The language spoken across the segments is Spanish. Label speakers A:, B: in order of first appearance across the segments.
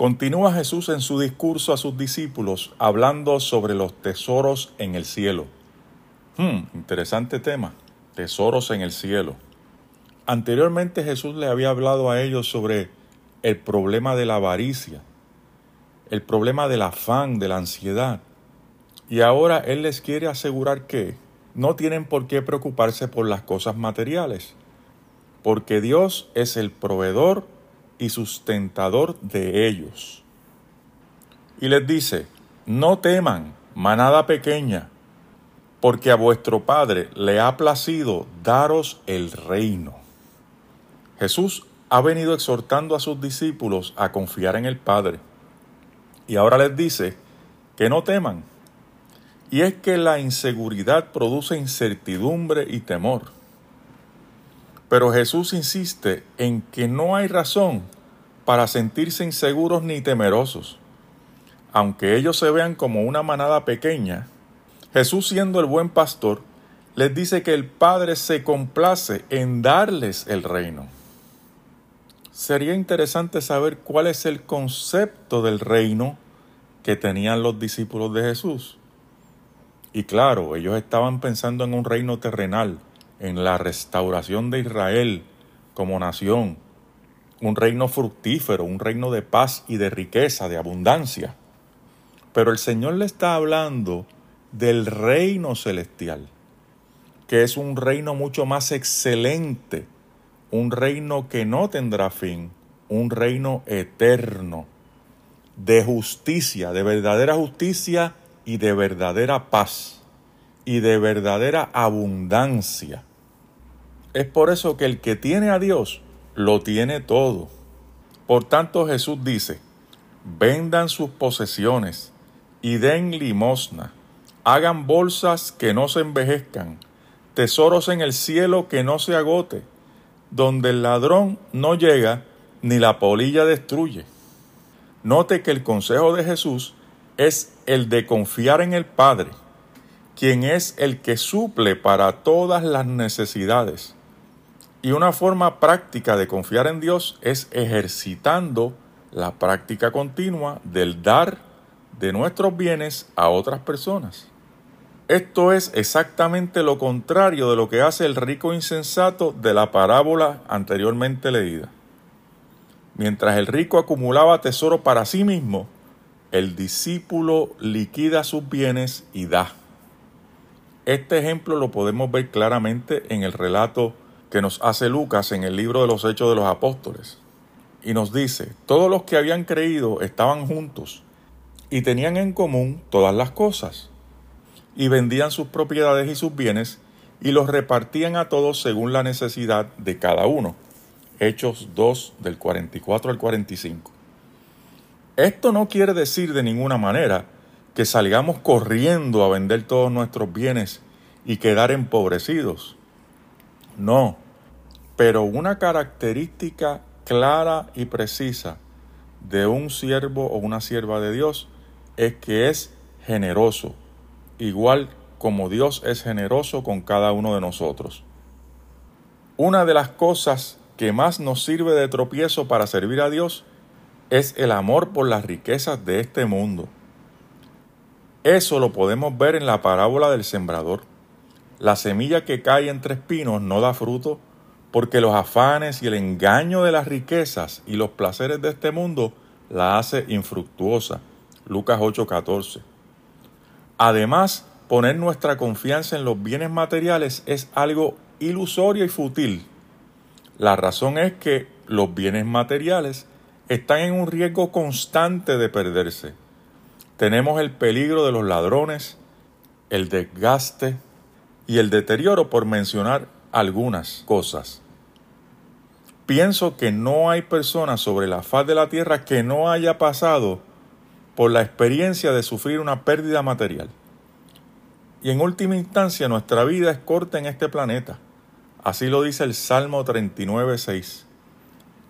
A: Continúa Jesús en su discurso a sus discípulos hablando sobre los tesoros en el cielo. Hmm, interesante tema, tesoros en el cielo. Anteriormente Jesús le había hablado a ellos sobre el problema de la avaricia, el problema del afán, de la ansiedad. Y ahora Él les quiere asegurar que no tienen por qué preocuparse por las cosas materiales, porque Dios es el proveedor y sustentador de ellos. Y les dice, no teman, manada pequeña, porque a vuestro Padre le ha placido daros el reino. Jesús ha venido exhortando a sus discípulos a confiar en el Padre. Y ahora les dice que no teman. Y es que la inseguridad produce incertidumbre y temor. Pero Jesús insiste en que no hay razón para sentirse inseguros ni temerosos. Aunque ellos se vean como una manada pequeña, Jesús siendo el buen pastor, les dice que el Padre se complace en darles el reino. Sería interesante saber cuál es el concepto del reino que tenían los discípulos de Jesús. Y claro, ellos estaban pensando en un reino terrenal, en la restauración de Israel como nación, un reino fructífero, un reino de paz y de riqueza, de abundancia. Pero el Señor le está hablando del reino celestial, que es un reino mucho más excelente un reino que no tendrá fin, un reino eterno, de justicia, de verdadera justicia y de verdadera paz y de verdadera abundancia. Es por eso que el que tiene a Dios lo tiene todo. Por tanto Jesús dice, vendan sus posesiones y den limosna, hagan bolsas que no se envejezcan, tesoros en el cielo que no se agote donde el ladrón no llega ni la polilla destruye. Note que el consejo de Jesús es el de confiar en el Padre, quien es el que suple para todas las necesidades. Y una forma práctica de confiar en Dios es ejercitando la práctica continua del dar de nuestros bienes a otras personas. Esto es exactamente lo contrario de lo que hace el rico insensato de la parábola anteriormente leída. Mientras el rico acumulaba tesoro para sí mismo, el discípulo liquida sus bienes y da. Este ejemplo lo podemos ver claramente en el relato que nos hace Lucas en el libro de los Hechos de los Apóstoles. Y nos dice, todos los que habían creído estaban juntos y tenían en común todas las cosas y vendían sus propiedades y sus bienes y los repartían a todos según la necesidad de cada uno. Hechos 2 del 44 al 45. Esto no quiere decir de ninguna manera que salgamos corriendo a vender todos nuestros bienes y quedar empobrecidos. No, pero una característica clara y precisa de un siervo o una sierva de Dios es que es generoso, igual como Dios es generoso con cada uno de nosotros. Una de las cosas que más nos sirve de tropiezo para servir a Dios es el amor por las riquezas de este mundo. Eso lo podemos ver en la parábola del sembrador. La semilla que cae entre espinos no da fruto porque los afanes y el engaño de las riquezas y los placeres de este mundo la hace infructuosa. Lucas 8:14. Además, poner nuestra confianza en los bienes materiales es algo ilusorio y fútil. La razón es que los bienes materiales están en un riesgo constante de perderse. Tenemos el peligro de los ladrones, el desgaste y el deterioro por mencionar algunas cosas. Pienso que no hay persona sobre la faz de la tierra que no haya pasado por la experiencia de sufrir una pérdida material. Y en última instancia nuestra vida es corta en este planeta. Así lo dice el Salmo 39.6.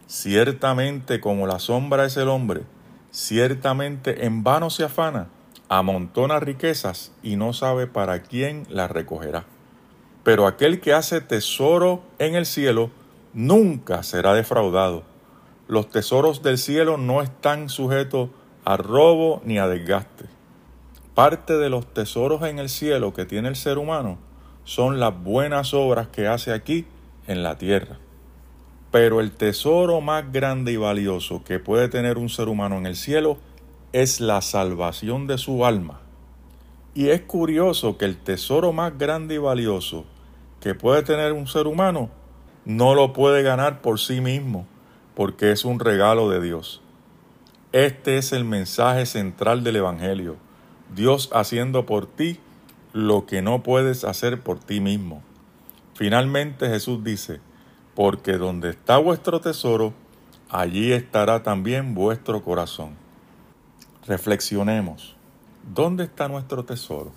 A: Ciertamente como la sombra es el hombre, ciertamente en vano se afana, amontona riquezas y no sabe para quién las recogerá. Pero aquel que hace tesoro en el cielo nunca será defraudado los tesoros del cielo no están sujetos a robo ni a desgaste. Parte de los tesoros en el cielo que tiene el ser humano son las buenas obras que hace aquí en la tierra. Pero el tesoro más grande y valioso que puede tener un ser humano en el cielo es la salvación de su alma. Y es curioso que el tesoro más grande y valioso que puede tener un ser humano no lo puede ganar por sí mismo, porque es un regalo de Dios. Este es el mensaje central del Evangelio. Dios haciendo por ti lo que no puedes hacer por ti mismo. Finalmente Jesús dice, porque donde está vuestro tesoro, allí estará también vuestro corazón. Reflexionemos, ¿dónde está nuestro tesoro?